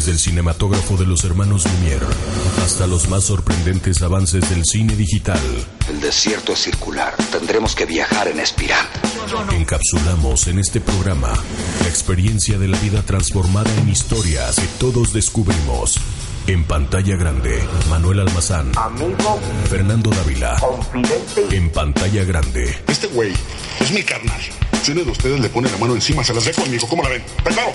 Desde el cinematógrafo de los hermanos Lumière hasta los más sorprendentes avances del cine digital. El desierto es circular. Tendremos que viajar en espiral. Encapsulamos en este programa la experiencia de la vida transformada en historias que todos descubrimos. En pantalla grande, Manuel Almazán. Amigo. Fernando Dávila. Confidente. En pantalla grande. Este güey es mi carnal. Si uno de ustedes le pone la mano encima, se las dejo conmigo. ¿Cómo la ven? ¡Preparo!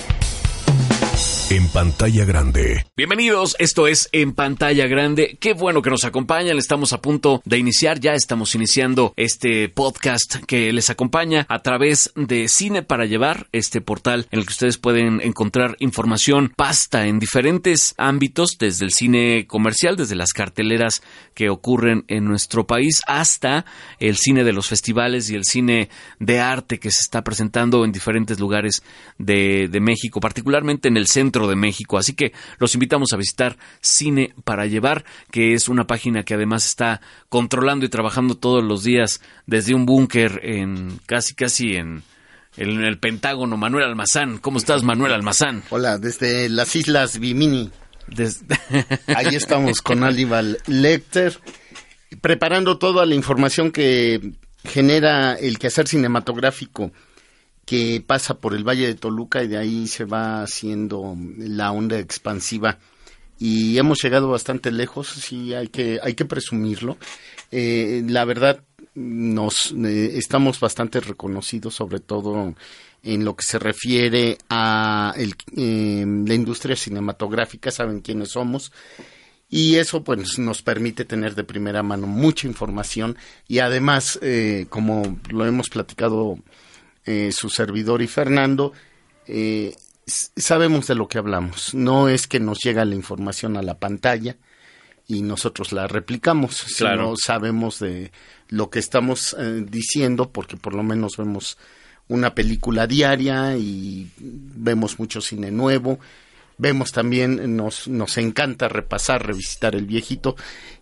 En pantalla grande. Bienvenidos, esto es En pantalla grande. Qué bueno que nos acompañan. Estamos a punto de iniciar, ya estamos iniciando este podcast que les acompaña a través de Cine para Llevar, este portal en el que ustedes pueden encontrar información pasta en diferentes ámbitos, desde el cine comercial, desde las carteleras que ocurren en nuestro país, hasta el cine de los festivales y el cine de arte que se está presentando en diferentes lugares de, de México, particularmente en el centro de México. Así que los invitamos a visitar Cine para Llevar, que es una página que además está controlando y trabajando todos los días desde un búnker en casi casi en, en el Pentágono. Manuel Almazán, ¿cómo estás, Manuel Almazán? Hola, desde las Islas Bimini. Ahí estamos con Aníbal Lecter, preparando toda la información que genera el quehacer cinematográfico que pasa por el Valle de Toluca y de ahí se va haciendo la onda expansiva. Y hemos llegado bastante lejos, sí, hay que, hay que presumirlo. Eh, la verdad, nos eh, estamos bastante reconocidos, sobre todo en lo que se refiere a el, eh, la industria cinematográfica, saben quiénes somos. Y eso pues nos permite tener de primera mano mucha información y además, eh, como lo hemos platicado eh, su servidor y Fernando, eh, sabemos de lo que hablamos. No es que nos llega la información a la pantalla y nosotros la replicamos, Claro. sino sabemos de lo que estamos eh, diciendo porque por lo menos vemos una película diaria y vemos mucho cine nuevo. Vemos también, nos, nos encanta repasar, revisitar el viejito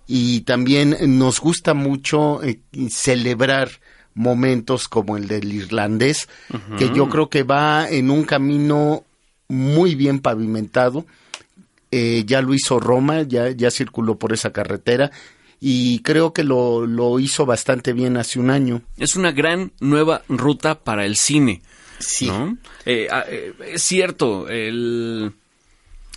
y también nos gusta mucho eh, celebrar momentos como el del irlandés, que yo creo que va en un camino muy bien pavimentado. Eh, ya lo hizo Roma, ya, ya circuló por esa carretera y creo que lo, lo hizo bastante bien hace un año. es una gran nueva ruta para el cine. Sí. ¿no? Eh, ah, eh, es cierto, el,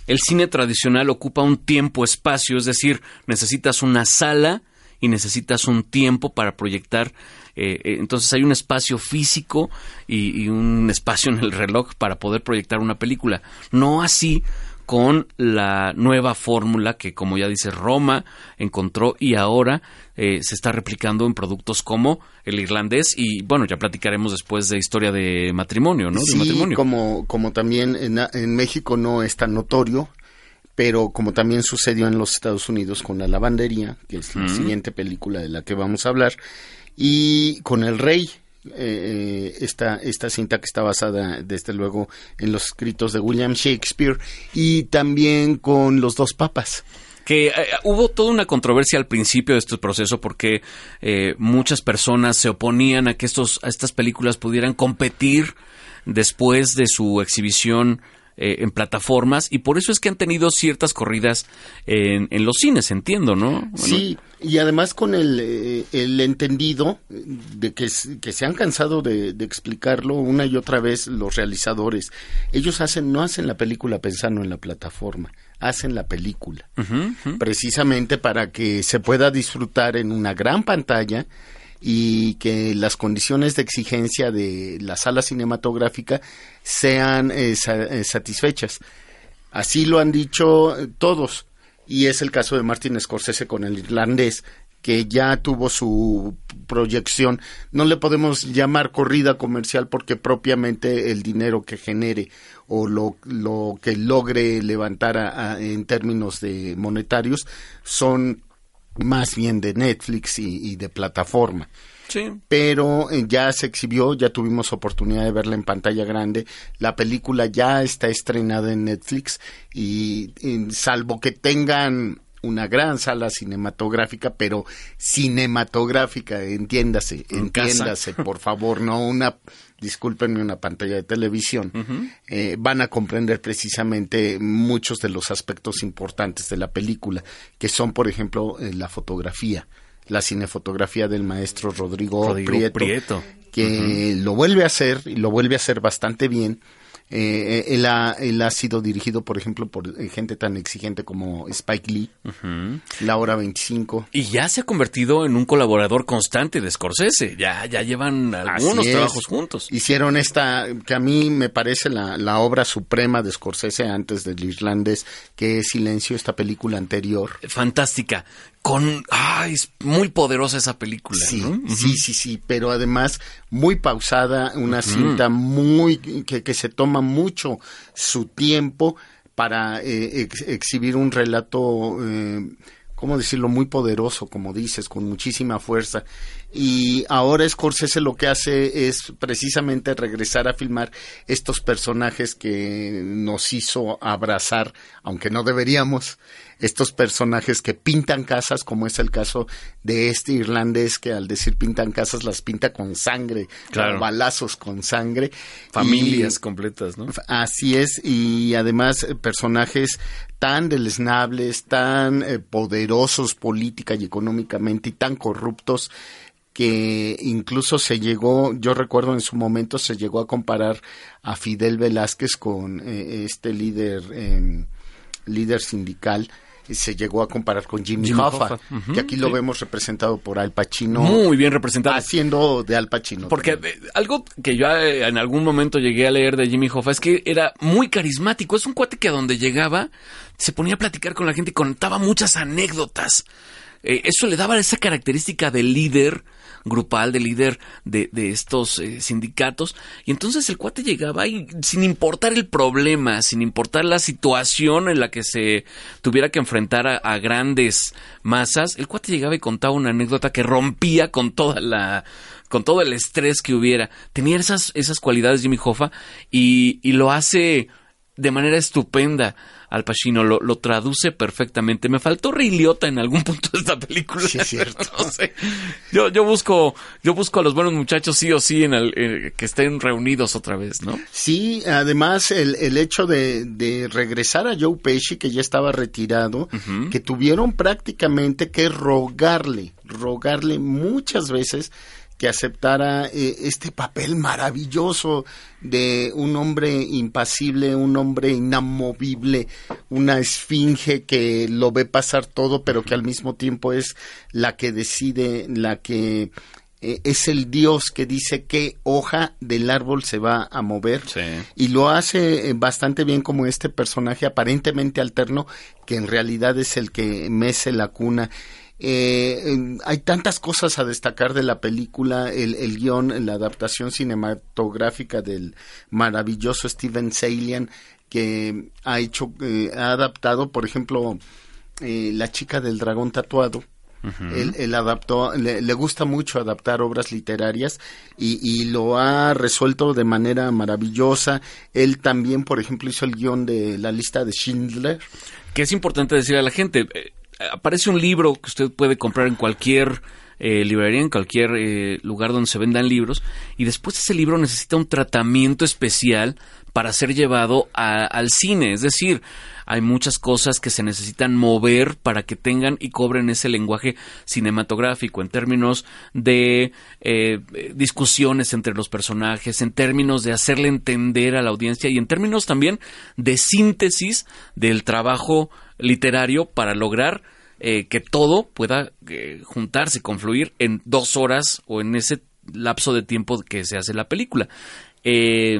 el cine tradicional ocupa un tiempo-espacio, es decir, necesitas una sala y necesitas un tiempo para proyectar. Eh, eh, entonces hay un espacio físico y, y un espacio en el reloj para poder proyectar una película. No así con la nueva fórmula que, como ya dice Roma, encontró y ahora eh, se está replicando en productos como el irlandés y bueno, ya platicaremos después de historia de matrimonio, ¿no? De Sí, matrimonio. como, como también en, en México no es tan notorio, pero como también sucedió en los Estados Unidos con la lavandería, que es la siguiente película de la que vamos a hablar, y con El Rey, eh, esta, esta cinta que está basada desde luego en los escritos de William Shakespeare, y también con Los Dos Papas. que eh, hubo toda una controversia al principio de este proceso porque eh, muchas personas se oponían a que estos, a estas películas pudieran competir después de su exhibición eh, en plataformas y por eso es que han tenido ciertas corridas en, en los cines, entiendo, ¿no? Bueno, Sí, y además con el, eh, el entendido de que, que se han cansado de, de explicarlo una y otra vez los realizadores. Ellos hacen, no hacen la película pensando en la plataforma, hacen la película. Precisamente para que se pueda disfrutar en una gran pantalla y que las condiciones de exigencia de la sala cinematográfica sean eh, eh, satisfechas. Así lo han dicho eh, todos. Y es el caso de Martin Scorsese con el irlandés, que ya tuvo su proyección. No le podemos llamar corrida comercial porque propiamente el dinero que genere o lo, lo que logre levantar a- en términos de monetarios son más bien de Netflix y, y de plataforma sí. pero eh, ya se exhibió, ya tuvimos oportunidad de verla en pantalla grande. La película ya está estrenada en Netflix y, y salvo que tengan una gran sala cinematográfica, pero cinematográfica, entiéndase, entiéndase, por favor, no una, discúlpenme, una pantalla de televisión, eh, van a comprender precisamente muchos de los aspectos importantes de la película, que son, por ejemplo, eh, la fotografía, la cinefotografía del maestro Rodrigo, Rodrigo Prieto, que lo vuelve a hacer y lo vuelve a hacer bastante bien eh, él, ha, él, ha, sido dirigido, por ejemplo, por eh, gente tan exigente como Spike Lee, La Hora 25. Y ya se ha convertido en un colaborador constante de Scorsese. Ya, ya llevan algunos trabajos juntos. Hicieron esta, que a mí me parece la, la obra suprema de Scorsese antes del irlandés, que es Silencio, esta película anterior. Fantástica con ay, es muy poderosa esa película. Sí, sí, sí, sí, pero además muy pausada, una cinta muy que, que, se toma mucho su tiempo para eh, exhibir un relato eh, ¿cómo decirlo?, muy poderoso, como dices, con muchísima fuerza. Y ahora Scorsese lo que hace es precisamente regresar a filmar estos personajes que nos hizo abrazar, aunque no deberíamos, estos personajes que pintan casas, como es el caso de este irlandés que al decir pintan casas las pinta con sangre, con balazos con sangre. Familias completas, ¿no? Así es, y además eh, personajes tan deleznables, tan eh, poderosos política y económicamente y tan corruptos que incluso se llegó, yo recuerdo en su momento se llegó a comparar a Fidel Velázquez con eh, este líder em, líder sindical se llegó a comparar con Jimmy, Hoffa, que aquí lo vemos representado por Al Pacino. Muy bien representado. Haciendo de Al Pacino. Porque eh, algo que yo eh, en algún momento llegué a leer de Jimmy Hoffa es que era muy carismático. Es un cuate que a donde llegaba se ponía a platicar con la gente y contaba muchas anécdotas. Eh, eso le daba esa característica de líder grupal, de líder de, de estos eh, sindicatos. Y entonces el cuate llegaba y sin importar el problema, sin importar la situación en la que se tuviera que enfrentar a, grandes masas, el cuate llegaba y contaba una anécdota que rompía con toda la con todo el estrés que hubiera. Tenía esas, esas cualidades Jimmy Hoffa y, y lo hace de manera estupenda. Al Pacino lo, lo, traduce perfectamente. Me faltó Ray Liotta en algún punto de esta película. Sí, es cierto. no sé. yo, yo busco, yo busco a los buenos muchachos sí o sí en el, eh, que estén reunidos otra vez, ¿no? Sí, además el, el hecho de, de, regresar a Joe Pesci, que ya estaba retirado, uh -huh. que tuvieron prácticamente que rogarle, rogarle muchas veces que aceptara eh, este papel maravilloso de un hombre impasible, un hombre inamovible, una esfinge que lo ve pasar todo, pero que al mismo tiempo es la que decide, la que eh, es el Dios que dice qué hoja del árbol se va a mover sí. y lo hace eh, bastante bien como este personaje aparentemente alterno que en realidad es el que mece la cuna eh, hay tantas cosas a destacar de la película, el, el guion, la adaptación cinematográfica del maravilloso Steven Salian, que ha hecho, eh, ha adaptado, por ejemplo, eh, La chica del dragón tatuado. Uh -huh. él, él, adaptó, le, le, gusta mucho adaptar obras literarias y, y, lo ha resuelto de manera maravillosa. Él también, por ejemplo, hizo el guion de la lista de Schindler. Que es importante decir a la gente, eh, aparece un libro que usted puede comprar en cualquier eh, librería, en cualquier eh, lugar donde se vendan libros, y después ese libro necesita un tratamiento especial para ser llevado a, al cine. Es decir, hay muchas cosas que se necesitan mover para que tengan y cobren ese lenguaje cinematográfico en términos de eh, discusiones entre los personajes, en términos de hacerle entender a la audiencia y en términos también de síntesis del trabajo literario para lograr eh, que todo pueda eh, juntarse, confluir en dos horas o en ese lapso de tiempo que se hace la película. Eh,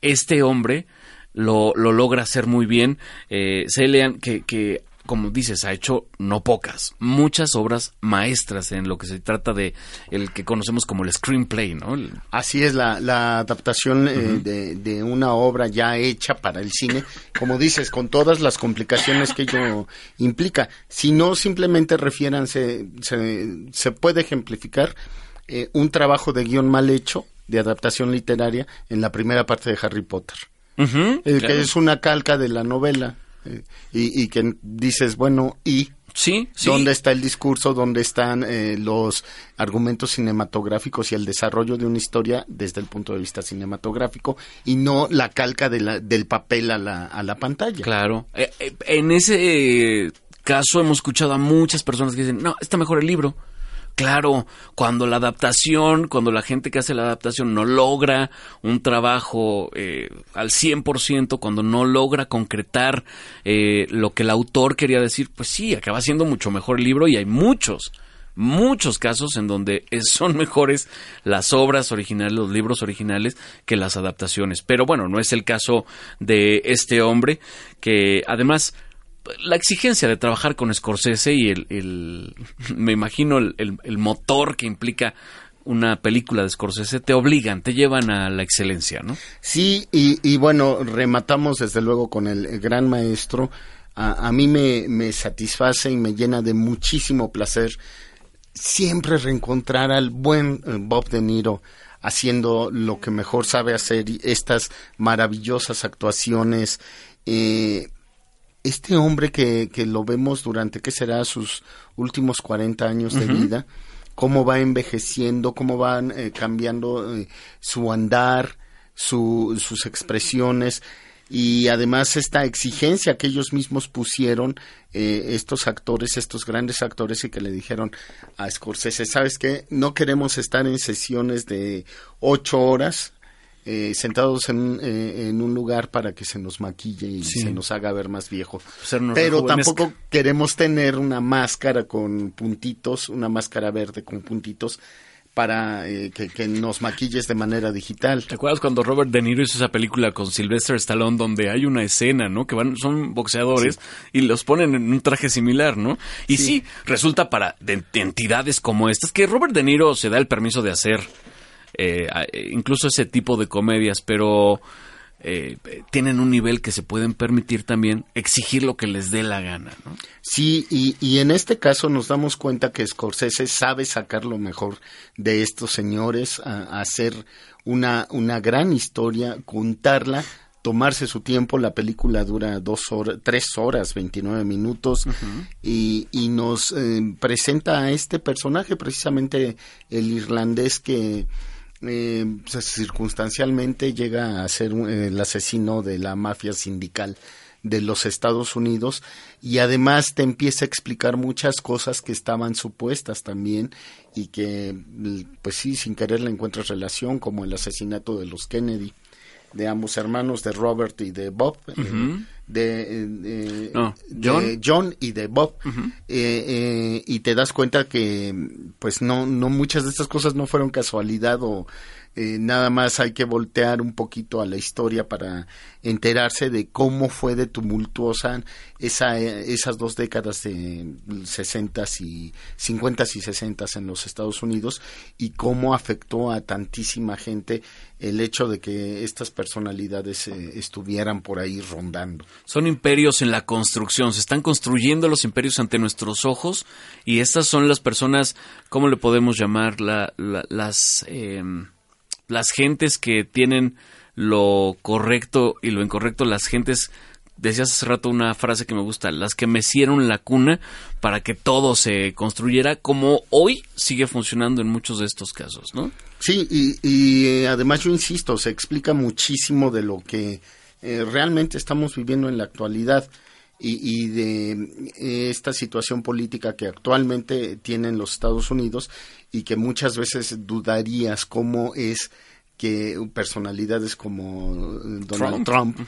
este hombre lo, lo, logra hacer muy bien. Eh, Celian, que, que como dices, ha hecho no pocas, muchas obras maestras en lo que se trata de el que conocemos como el screenplay, ¿no? Así es, la, la adaptación uh -huh. eh, de, de, una obra ya hecha para el cine, como dices, con todas las complicaciones que ello implica. Si no, simplemente refiéranse, se, se puede ejemplificar eh, un trabajo de guion mal hecho, de adaptación literaria, en la primera parte de Harry Potter. Uh -huh, claro. Que es una calca de la novela y, y, que dices, bueno, y... Sí, sí. ¿Dónde está el discurso? ¿Dónde están eh, los argumentos cinematográficos y el desarrollo de una historia desde el punto de vista cinematográfico y no la calca de la, del papel a la, a la pantalla? Claro. Eh, eh, en ese caso hemos escuchado a muchas personas que dicen, no, está mejor el libro. Claro, cuando la adaptación, cuando la gente que hace la adaptación no logra un trabajo eh, al 100%, cuando no logra concretar eh, lo que el autor quería decir, pues sí, acaba siendo mucho mejor el libro y hay muchos, muchos casos en donde son mejores las obras originales, los libros originales, que las adaptaciones. Pero bueno, no es el caso de este hombre que además la exigencia de trabajar con Scorsese y el, me imagino el, motor que implica una película de Scorsese te obligan, te llevan a la excelencia, ¿no? Sí, y, bueno, rematamos desde luego con el gran maestro. A, mí me, me, satisface y me llena de muchísimo placer siempre reencontrar al buen eh, Bob De Niro haciendo lo que mejor sabe hacer, estas maravillosas actuaciones. Eh, este hombre que, que lo vemos durante, ¿qué será? Sus últimos 40 años de vida, cómo va envejeciendo, cómo van eh, cambiando eh, su andar, su, sus expresiones y además esta exigencia que ellos mismos pusieron eh, estos actores, estos grandes actores y que le dijeron a Scorsese, ¿sabes qué? No queremos estar en sesiones de ocho horas, eh, sentados en, eh, en, un lugar para que se nos maquille y se nos haga ver más viejo. Pero tampoco queremos tener una máscara con puntitos, una máscara verde con puntitos para eh, que, nos maquilles de manera digital. ¿Te acuerdas cuando Robert De Niro hizo esa película con Sylvester Stallone donde hay una escena, ¿no? Que van, son boxeadores y los ponen en un traje similar, ¿no? Y sí, resulta para de entidades como estas que Robert De Niro se da el permiso de hacer eh, incluso ese tipo de comedias, pero eh, tienen un nivel que se pueden permitir también exigir lo que les dé la gana. ¿no? Sí, y, y, en este caso nos damos cuenta que Scorsese sabe sacar lo mejor de estos señores, a, hacer una, una gran historia, contarla tomarse su tiempo. La película dura dos horas, tres horas, 29 minutos y, y, nos eh, presenta a este personaje, precisamente el irlandés que eh, circunstancialmente llega a ser el asesino de la mafia sindical de los Estados Unidos y además te empieza a explicar muchas cosas que estaban supuestas también y que pues sí sin querer le encuentras relación como el asesinato de los Kennedy de ambos hermanos, de Robert y de Bob, eh, de, John. y de Bob, eh, eh, y te das cuenta que pues no, no muchas de estas cosas no fueron casualidad o eh, nada más hay que voltear un poquito a la historia para enterarse de cómo fue de tumultuosa esa, esas dos décadas de 60 y 50 y 60 en los Estados Unidos y cómo afectó a tantísima gente el hecho de que estas personalidades eh, estuvieran por ahí rondando. Son imperios en la construcción, se están construyendo los imperios ante nuestros ojos y estas son las personas, ¿cómo le podemos llamar? La, las... Em, las gentes que tienen lo correcto y lo incorrecto, las gentes, decías hace rato una frase que me gusta, las que mecieron la cuna para que todo se construyera como hoy sigue funcionando en muchos de estos casos, ¿no? Sí, y, eh, además yo insisto, se explica muchísimo de lo que eh, realmente estamos viviendo en la actualidad. Y, y, de eh, esta situación política que actualmente tienen los Estados Unidos y que muchas veces dudarías cómo es que personalidades como Donald Trump,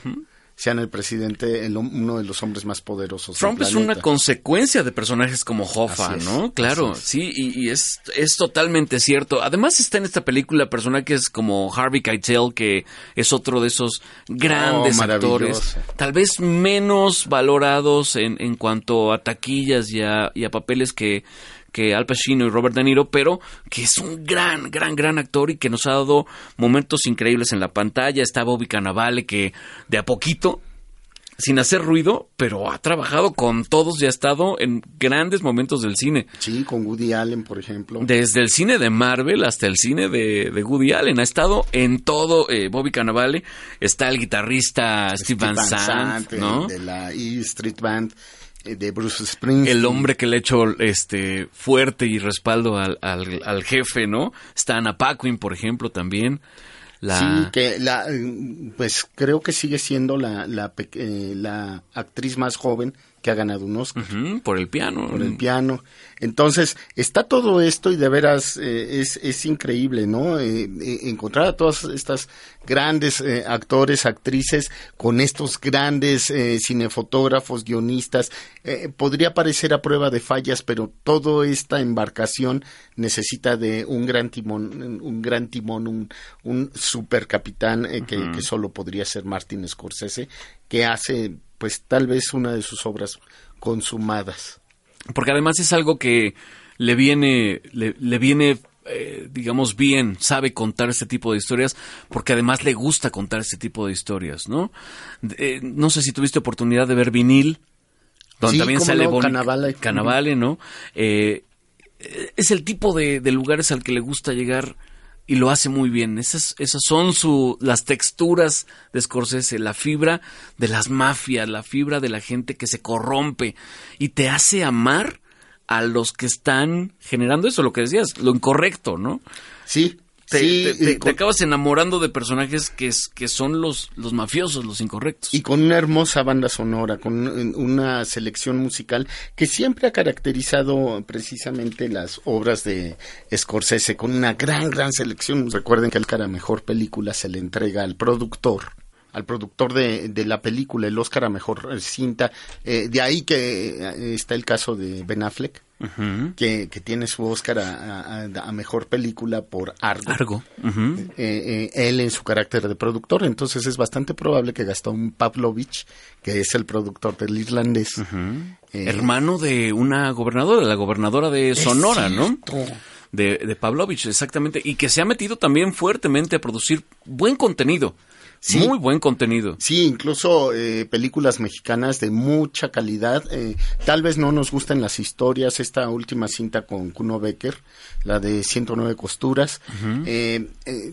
sean el presidente, uno de los hombres más poderosos. Trump es una consecuencia de personajes como Hoffa, ¿no? Claro, sí, y, es, es totalmente cierto. Además está en esta película personajes como Harvey Keitel, que es otro de esos grandes oh, actores, tal vez menos valorados en, en cuanto a taquillas y a papeles que que Al Pacino y Robert De Niro, pero que es un gran, gran, gran actor y que nos ha dado momentos increíbles en la pantalla. Está Bobby Cannavale que de a poquito sin hacer ruido, pero ha trabajado con todos y ha estado en grandes momentos del cine. Sí, con Woody Allen, por ejemplo. Desde el cine de Marvel hasta el cine de, Woody Allen. Ha estado en todo. Eh, Bobby Cannavale. Está el guitarrista Steve, Van, Sant, ¿no? De la E Street Band de Bruce Springsteen. El hombre que le echó este fuerte y respaldo al, al, al jefe, ¿no? Está Anna Paquin, por ejemplo, también. La... Sí, que la, pues creo que sigue siendo la, la, eh, la actriz más joven que ha ganado un Oscar. Por el piano. por el piano. Entonces, está todo esto y de veras eh, es, es increíble, ¿no? Eh, eh, encontrar a todas estas grandes eh, actores, actrices, con estos grandes cinefotógrafos, guionistas, podría parecer a prueba de fallas, pero toda esta embarcación necesita de un gran timón, un gran timón, un, un super capitán eh, que, que solo podría ser Martin Scorsese, que hace, pues, tal vez una de sus obras consumadas. Porque además es algo que le viene, le, le viene, eh, digamos, bien, sabe contar este tipo de historias, porque además le gusta contar este tipo de historias, ¿no? Eh, no sé si tuviste oportunidad de ver vinil, donde Sí, también sale no, Bonnie Cannavale. Cannavale, ¿no? Eh, es el tipo de, de lugares al que le gusta llegar y lo hace muy bien. Esas, esas son su, las texturas de Scorsese, la fibra de las mafias, la fibra de la gente que se corrompe y te hace amar a los que están generando eso, lo que decías, lo incorrecto, ¿no? Sí, Te, sí, te- te- y te con, acabas enamorando de personajes que, es- que son los, los mafiosos, los incorrectos. y con una hermosa banda sonora, con un- una selección musical que siempre ha caracterizado precisamente las obras de Scorsese, con una gran, gran selección. Recuerden que el cara mejor película se le entrega al productor al productor de, de la película el Oscar a mejor cinta Eh, de ahí que eh, está el caso de Ben Affleck Que, que tiene su Oscar a, a- a mejor película por Argo Argo. Eh, eh, él en su carácter de productor. Entonces es bastante probable que Gastón Pavlovich, que es el productor del irlandés, eh, Hermano de una gobernadora, la gobernadora de Sonora, ¿no? de, de Pavlovich, exactamente, y que se ha metido también fuertemente a producir buen contenido, Sí. muy buen contenido. Sí, incluso eh, películas mexicanas de mucha calidad. eh, tal vez no nos gusten las historias. Esta última cinta con Kuno Becker, la de 109 costuras. eh, eh,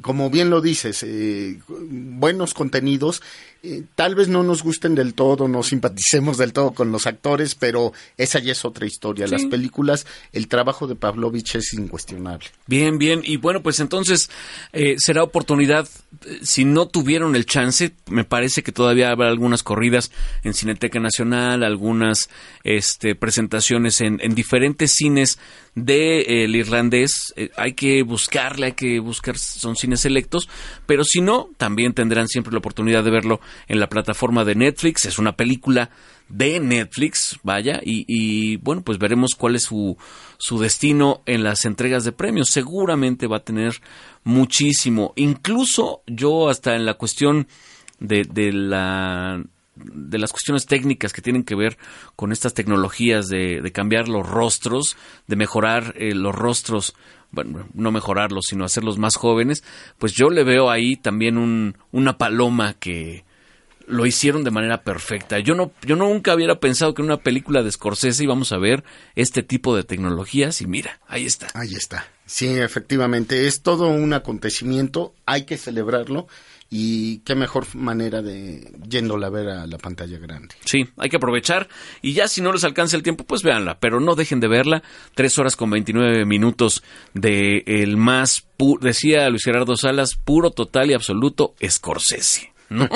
como bien lo dices, eh, buenos contenidos. eh, tal vez no nos gusten del todo, no simpaticemos del todo con los actores, pero esa ya es otra historia. Sí. Las películas, el trabajo de Pavlovich es incuestionable. Bien, bien, y bueno, pues entonces eh, será oportunidad, eh, si no tuvieron el chance, me parece que todavía habrá algunas corridas en Cineteca Nacional, algunas este, presentaciones en, en diferentes cines del irlandés, eh, hay que buscarle, hay que buscar, son cines selectos, pero si no, también tendrán siempre la oportunidad de verlo en la plataforma de Netflix, es una película de Netflix, vaya, y, bueno, pues veremos cuál es su, su destino en las entregas de premios. Seguramente va a tener muchísimo. Incluso yo hasta en la cuestión de, de la de las cuestiones técnicas que tienen que ver con estas tecnologías de, de cambiar los rostros, de mejorar eh, los rostros, bueno, no mejorarlos, sino hacerlos más jóvenes, pues yo le veo ahí también un, una paloma que, lo hicieron de manera perfecta. Yo no, yo nunca hubiera pensado que en una película de Scorsese íbamos a ver este tipo de tecnologías y mira, ahí está. Ahí está. Sí, efectivamente, es todo un acontecimiento, hay que celebrarlo y qué mejor manera de yéndola a ver a la pantalla grande. Sí, hay que aprovechar y ya si no les alcanza el tiempo, pues véanla, pero no dejen de verla. Tres horas con 29 minutos de el más, pu- decía Luis Gerardo Salas, puro, total y absoluto Scorsese. ¿No?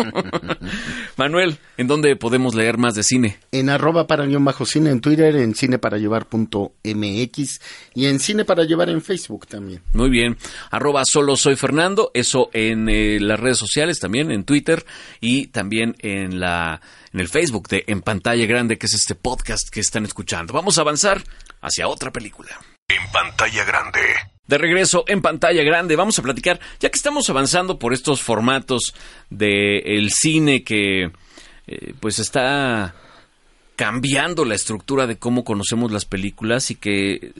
Manuel, ¿en dónde podemos leer más de cine? En arroba para guion bajo cine en Twitter, en cine para llevar punto MX y en cine para llevar en Facebook también. Muy bien. Arroba solo soy Fernando. Eso en eh, las redes sociales también, en Twitter y también en la en el Facebook de En Pantalla Grande, que es este podcast que están escuchando. Vamos a avanzar hacia otra película. En pantalla grande. De regreso en pantalla grande, vamos a platicar, ya que estamos avanzando por estos formatos del cine que eh, pues está cambiando la estructura de cómo conocemos las películas y que eh,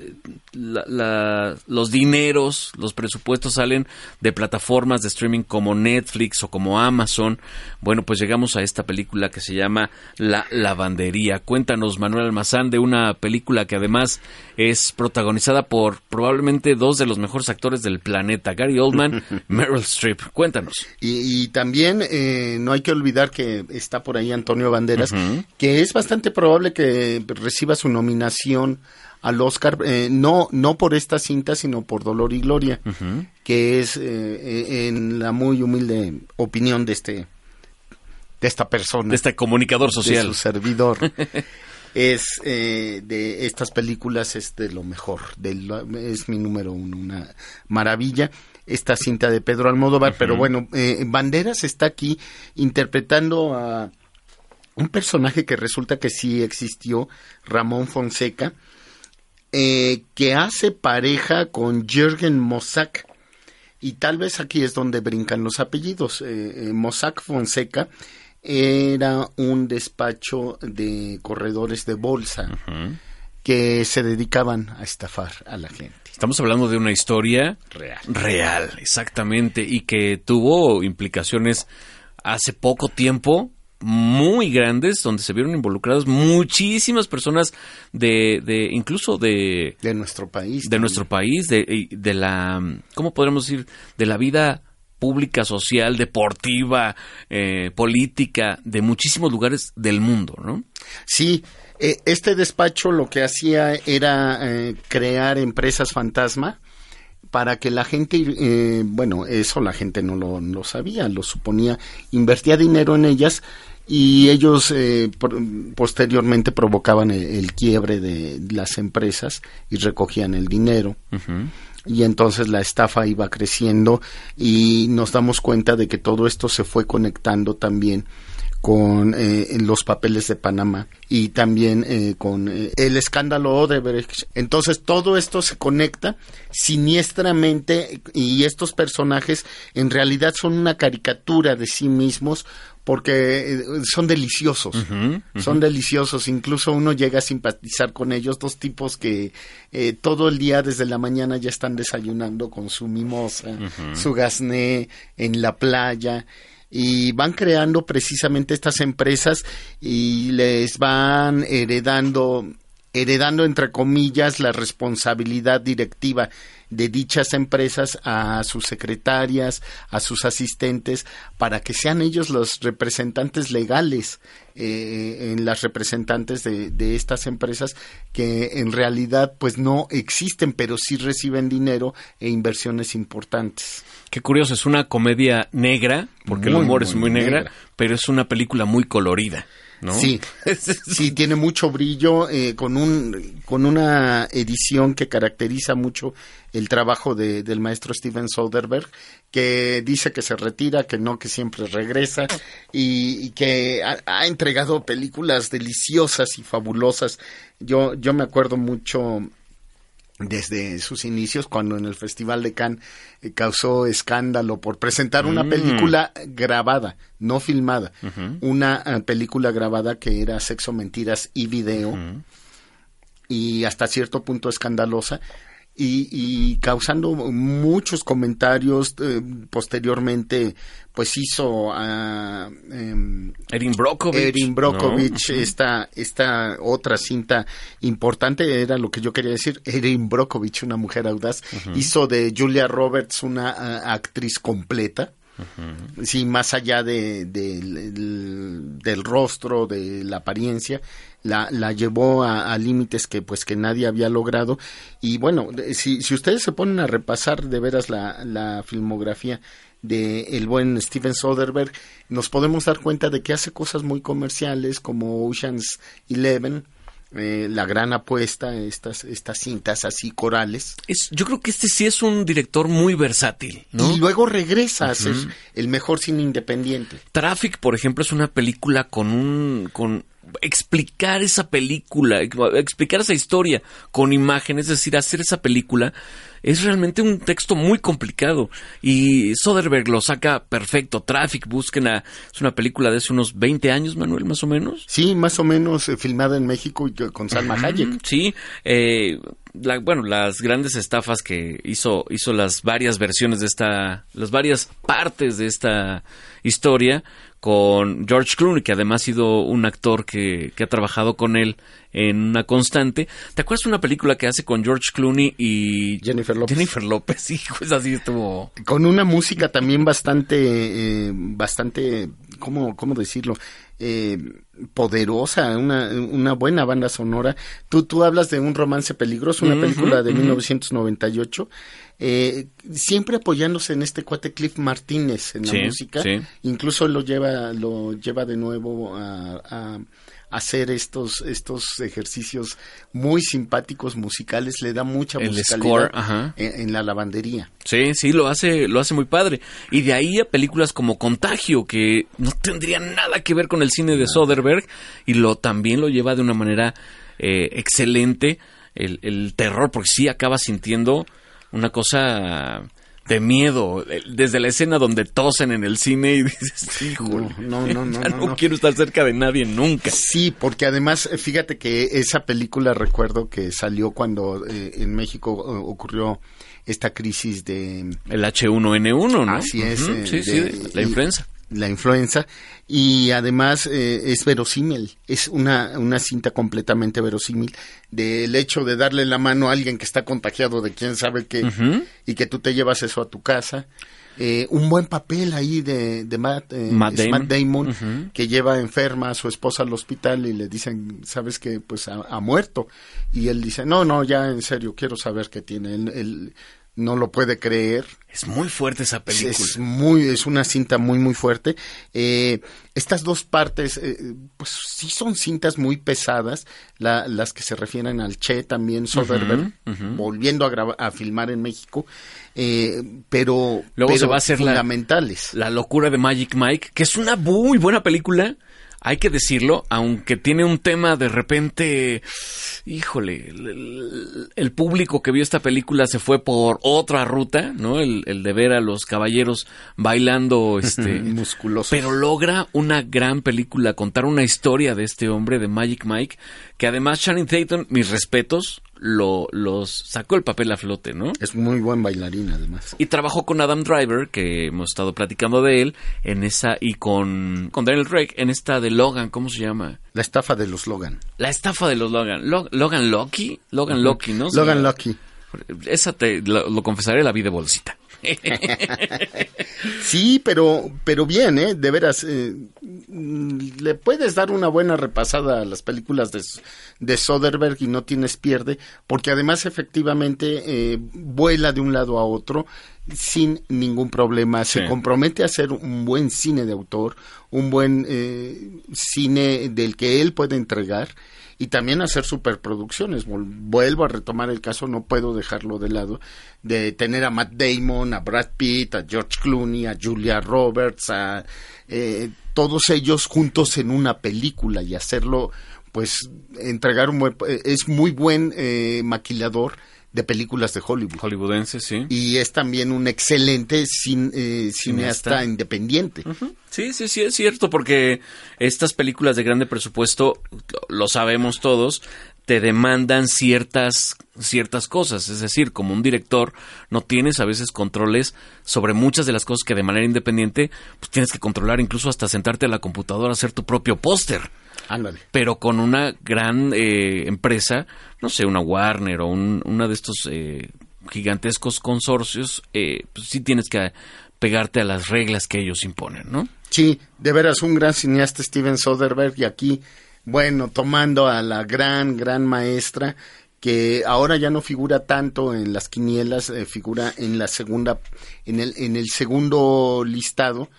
la- la- los dineros, los presupuestos salen de plataformas de streaming como Netflix o como Amazon. Bueno, pues llegamos a esta película que se llama La Lavandería. Cuéntanos, Manuel Almazán, de una película que además es protagonizada por probablemente dos de los mejores actores del planeta, Gary Oldman, Meryl Streep. Cuéntanos. Y, y también eh, no hay que olvidar que está por ahí Antonio Banderas, que es bastante bastante probable que reciba su nominación al Oscar, eh, no, no por esta cinta, sino por Dolor y Gloria, que es eh, en la muy humilde opinión de este de esta persona. De este comunicador social. De su servidor. es eh, de estas películas es de lo mejor, es mi número uno, una maravilla esta cinta de Pedro Almodóvar, pero bueno, eh, Banderas está aquí interpretando a un personaje que resulta que sí existió, Ramón Fonseca, eh, que hace pareja con Jürgen Mossack. Y tal vez aquí es donde brincan los apellidos. Eh, Mossack Fonseca era un despacho de corredores de bolsa que se dedicaban a estafar a la gente. Estamos hablando de una historia real. Real, exactamente, y que tuvo implicaciones hace poco tiempo muy grandes donde se vieron involucradas muchísimas personas de, de incluso de de nuestro país de nuestro país de, de la cómo podríamos decir de la vida pública, social, deportiva, eh, política, de muchísimos lugares del mundo, ¿no? Sí, eh, este despacho lo que hacía era eh, crear empresas fantasma para que la gente, eh, bueno, eso la gente no lo, sabía, lo suponía, invertía dinero en ellas y ellos posteriormente provocaban el, quiebre de las empresas y recogían el dinero. Y entonces la estafa iba creciendo y nos damos cuenta de que todo esto se fue conectando también con eh, los papeles de Panamá y también eh, con eh, el escándalo Odebrecht. Entonces todo esto se conecta siniestramente y estos personajes en realidad son una caricatura de sí mismos porque son deliciosos, son deliciosos, incluso uno llega a simpatizar con ellos, dos tipos que todo el día desde la mañana ya están desayunando con su mimosa, su gasné en la playa y van creando precisamente estas empresas y les van heredando heredando entre comillas la responsabilidad directiva de dichas empresas a sus secretarias, a sus asistentes, para que sean ellos los representantes legales eh, en las representantes de, de, estas empresas que en realidad pues no existen, pero sí reciben dinero e inversiones importantes. Qué curioso, es una comedia negra, porque el humor es muy negra, pero es una película muy colorida. ¿No? Sí, sí, tiene mucho brillo, eh, con, un, con una edición que caracteriza mucho el trabajo de, del maestro Steven Soderbergh, que dice que se retira, que no, que siempre regresa, y, que ha, ha, entregado películas deliciosas y fabulosas. Yo, yo me acuerdo mucho desde sus inicios, cuando en el Festival de Cannes eh, causó escándalo por presentar una mm. película grabada, no filmada, una eh, película grabada que era Sexo, Mentiras y Video, y hasta cierto punto escandalosa, y, causando muchos comentarios eh, posteriormente pues hizo a em, Erin Brockovich, Erin Brockovich esta, esta otra cinta importante era lo que yo quería decir Erin Brockovich una mujer audaz hizo de Julia Roberts una actriz completa. Sí, más allá de, del, rostro, de la apariencia, la, la llevó a, límites que pues que nadie había logrado. Y bueno, si, si ustedes se ponen a repasar de veras la, la filmografía de el buen Steven Soderbergh, nos podemos dar cuenta de que hace cosas muy comerciales como Ocean's Eleven, eh, la gran apuesta, estas, estas cintas así corales. Es, yo creo que este sí es un director muy versátil, Y luego regresa a ser el mejor cine independiente. Traffic, por ejemplo, es una película con un, con explicar esa película, explicar esa historia con imágenes, es decir, hacer esa película es realmente un texto muy complicado y Soderbergh lo saca perfecto. Traffic, busquen a, es una película de hace unos 20 años, Manuel, más o menos. Sí, más o menos eh, filmada en México y con Salma Hayek. Sí, eh, bueno, las grandes estafas que hizo, hizo las varias versiones de esta, las varias partes de esta historia con George Clooney, que además ha sido un actor que, que, ha trabajado con él en una constante. ¿Te acuerdas de una película que hace con George Clooney y Jennifer López? Jennifer López, sí, pues así estuvo. Con una música también bastante, eh, bastante, ¿cómo, cómo decirlo? Eh, poderosa, una, una buena banda sonora. Tú, tú hablas de un romance peligroso, una película de 1998, eh, siempre apoyándose en este cuate Cliff Martínez en la música. Incluso lo lleva, lo lleva de nuevo a hacer estos, estos ejercicios muy simpáticos musicales, le da mucha el musicalidad En, la lavandería. Sí, sí, lo hace, lo hace muy padre. Y de ahí a películas como Contagio, que no tendrían nada que ver con el cine de Soderbergh, y lo también lo lleva de una manera eh, excelente. El, el terror, porque sí acaba sintiendo una cosa de miedo, desde la escena donde tosen en el cine y dices, no, no, no, no, no, quiero estar cerca de nadie nunca. Sí, porque además, eh, fíjate que esa película recuerdo que salió cuando eh, en México eh, ocurrió esta crisis de... El H1N1, ¿no? Así es. sí, sí, la influenza la influenza y además eh, es verosímil, es una, una cinta completamente verosímil del hecho de darle la mano a alguien que está contagiado de quién sabe qué y que tú te llevas eso a tu casa. Eh, un buen papel ahí de, de Matt, eh, Damon, que lleva enferma a su esposa al hospital y le dicen, sabes que pues ha, muerto. Y él dice, no, no, ya en serio, quiero saber qué tiene. él no lo puede creer. Es muy fuerte esa película. Es muy, es una cinta muy, muy fuerte. Eh, estas dos partes, eh, pues sí son cintas muy pesadas, las que se refieren al Che también, Soderbergh, volviendo a, a filmar en México, eh, pero, Luego se va a hacer fundamentales. La, la locura de Magic Mike, que es una muy buena película hay que decirlo, aunque tiene un tema de repente, híjole, el, público que vio esta película se fue por otra ruta, ¿no? El, de ver a los caballeros bailando, este, musculosos. Pero logra una gran película, contar una historia de este hombre, de Magic Mike, que además Channing Tatum, mis respetos, lo, los sacó el papel a flote, ¿no? Es muy buen bailarín, además. Y trabajó con Adam Driver, que hemos estado platicando de él, en esa, y con, con Daniel Craig, en esta de Logan, ¿cómo se llama? La estafa de los Logan. La estafa de los Logan. Logan Lucky, Logan Lucky, ¿no? Logan Lucky. Esa te lo, confesaré, la vi de bolsita. sí, pero, pero bien, ¿eh? De veras, eh, le puedes dar una buena repasada a las películas de, de Soderbergh y no tienes pierde, porque además efectivamente eh, vuela de un lado a otro sin ningún problema, se compromete a hacer un buen cine de autor, un buen eh, cine del que él puede entregar y también hacer superproducciones. Vuelvo a retomar el caso, no puedo dejarlo de lado, de tener a Matt Damon, a Brad Pitt, a George Clooney, a Julia Roberts, a eh, todos ellos juntos en una película y hacerlo, pues entregar un buen, eh, es muy buen eh, maquilador de películas de Hollywood. Hollywoodense, sí. Y es también un excelente eh, cineasta independiente. Sí, sí, sí, es cierto, porque estas películas de grande presupuesto, lo sabemos todos, te demandan ciertas ciertas cosas, es decir, como un director no tienes a veces controles sobre muchas de las cosas que de manera independiente pues tienes que controlar, incluso hasta sentarte a la computadora a hacer tu propio póster. Pero con una gran eh, empresa, no sé, una Warner o un, una de estos eh, gigantescos consorcios, eh, pues sí tienes que pegarte a las reglas que ellos imponen, ¿no? Sí, de veras, un gran cineasta Steven Soderbergh y aquí, bueno, tomando a la gran, gran maestra que ahora ya no figura tanto en las quinielas, figura en la segunda, en el, en el segundo listado,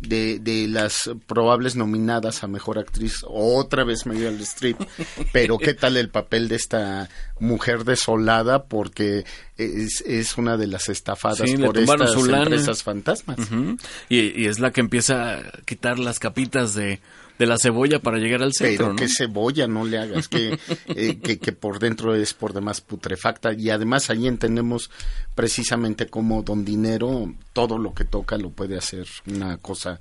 de, de las probables nominadas a mejor actriz, otra vez Meryl Streep, pero qué tal el papel de esta mujer desolada porque es, es una de las estafadas por estas empresas fantasmas. y, y es la que empieza a quitar las capitas de de la cebolla para llegar al centro. Pero qué cebolla no le hagas, que, eh, que, que, por dentro es por demás putrefacta. Y además ahí entendemos precisamente cómo don Dinero todo lo que toca lo puede hacer una cosa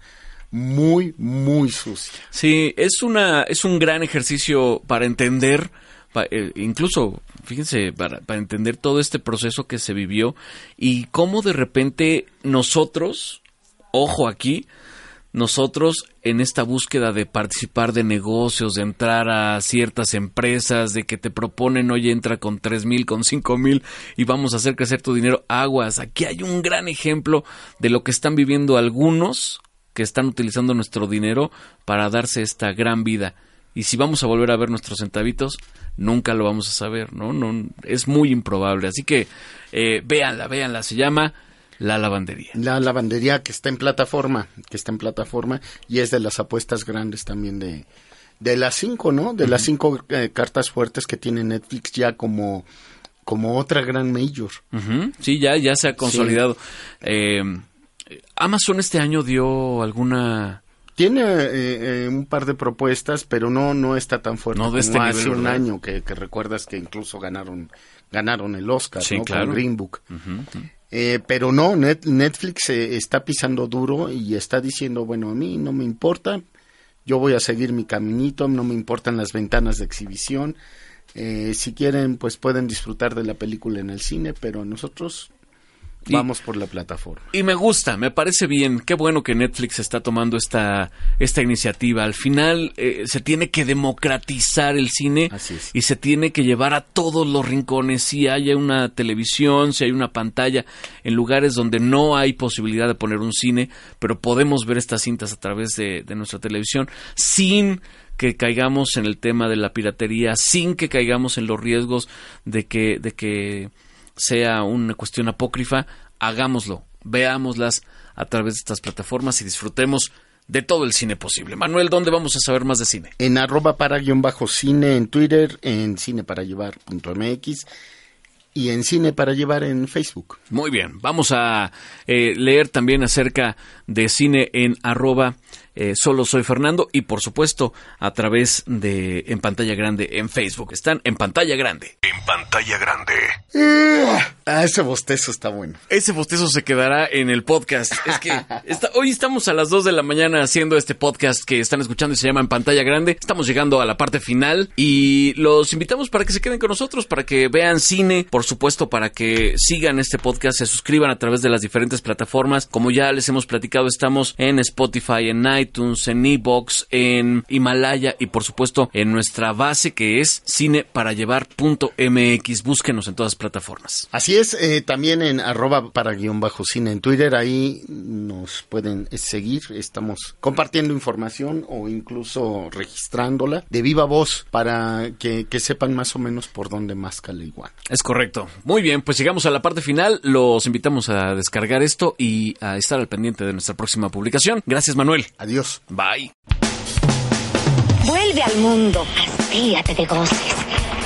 muy, muy sucia. Sí, es, una, es un gran ejercicio para entender, eh, incluso, fíjense, para, para entender todo este proceso que se vivió y cómo de repente nosotros, ojo aquí, nosotros en esta búsqueda de participar de negocios, de entrar a ciertas empresas, de que te proponen, oye, entra con tres mil, con cinco mil y vamos a hacer crecer tu dinero, aguas. Aquí hay un gran ejemplo de lo que están viviendo algunos que están utilizando nuestro dinero para darse esta gran vida y si vamos a volver a ver nuestros centavitos, nunca lo vamos a saber, ¿no? no es muy improbable. Así que eh, véanla, véanla. Se llama La Lavandería. La lavandería que está en plataforma, que está en plataforma y es de las apuestas grandes también de, de las cinco, ¿no? De las cinco eh, cartas fuertes que tiene Netflix ya como como otra gran major. Ujú, Sí, ya, ya se ha consolidado. Eh, Amazon este año dio alguna... Tiene eh, eh, un par de propuestas, pero no no está tan fuerte No de como este hace un ¿verdad? año que, que recuerdas que incluso ganaron ganaron el Oscar, Sí, ¿no? claro. Con Green Book. Eh, pero no, Net- Netflix eh, está pisando duro y está diciendo, bueno, a mí no me importa, yo voy a seguir mi caminito, no me importan las ventanas de exhibición. Eh, si quieren, pues pueden disfrutar de la película en el cine, pero nosotros Y- vamos por la plataforma. Y me gusta, me parece bien. Qué bueno que Netflix está tomando esta, esta iniciativa. Al final eh, se tiene que democratizar el cine y se tiene que llevar a todos los rincones. Si hay una televisión, si hay una pantalla, en lugares donde no hay posibilidad de poner un cine, pero podemos ver estas cintas a través de, de nuestra televisión sin que caigamos en el tema de la piratería, sin que caigamos en los riesgos de que, de que sea una cuestión apócrifa, hagámoslo, veámoslas a través de estas plataformas y disfrutemos de todo el cine posible. Manuel, ¿dónde vamos a saber más de cine? En arroba para guion bajo cine en Twitter, en cine para llevar punto MX y en cine para llevar en Facebook. Muy bien, vamos a eh, leer también acerca de cine en arroba eh, solo soy Fernando y por supuesto a través de en pantalla grande en Facebook. Están en pantalla grande. En pantalla grande. Ah, ese bostezo está bueno. Ese bostezo se quedará en el podcast. Es que está- hoy estamos a las 2 de la mañana haciendo este podcast que están escuchando y se llama En Pantalla Grande. Estamos llegando a la parte final y los invitamos para que se queden con nosotros, para que vean cine, por supuesto, para que sigan este podcast, se suscriban a través de las diferentes plataformas. Como ya les hemos platicado, estamos en Spotify, en iTunes, en Evox, en Himalaya y por supuesto en nuestra base que es cineparallevar.mx. Búsquenos en todas las plataformas. Así es, eh, también en arroba para guion bajo cine en Twitter, ahí nos pueden eh, seguir, estamos compartiendo información o incluso registrándola de viva voz para que, que sepan más o menos por dónde más cala igual. Es correcto. Muy bien, pues llegamos a la parte final. Los invitamos a descargar esto y a estar al pendiente de nuestra próxima publicación. Gracias, Manuel. Adiós. Bye. Vuelve al mundo, hastíate de goces.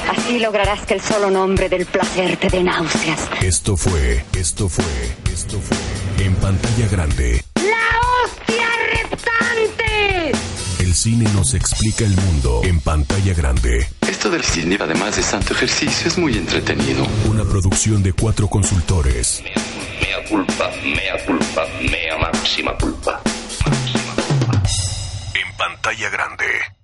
Así lograrás que el solo nombre del placer te dé náuseas. Esto fue, esto fue, esto fue. En pantalla grande. ¡La hostia reptante! El cine nos explica el mundo. En pantalla grande. Esto del cine, además de santo ejercicio, es muy entretenido. Una producción de cuatro consultores. Mea culpa, mea culpa, mea máxima culpa. Pantalla grande.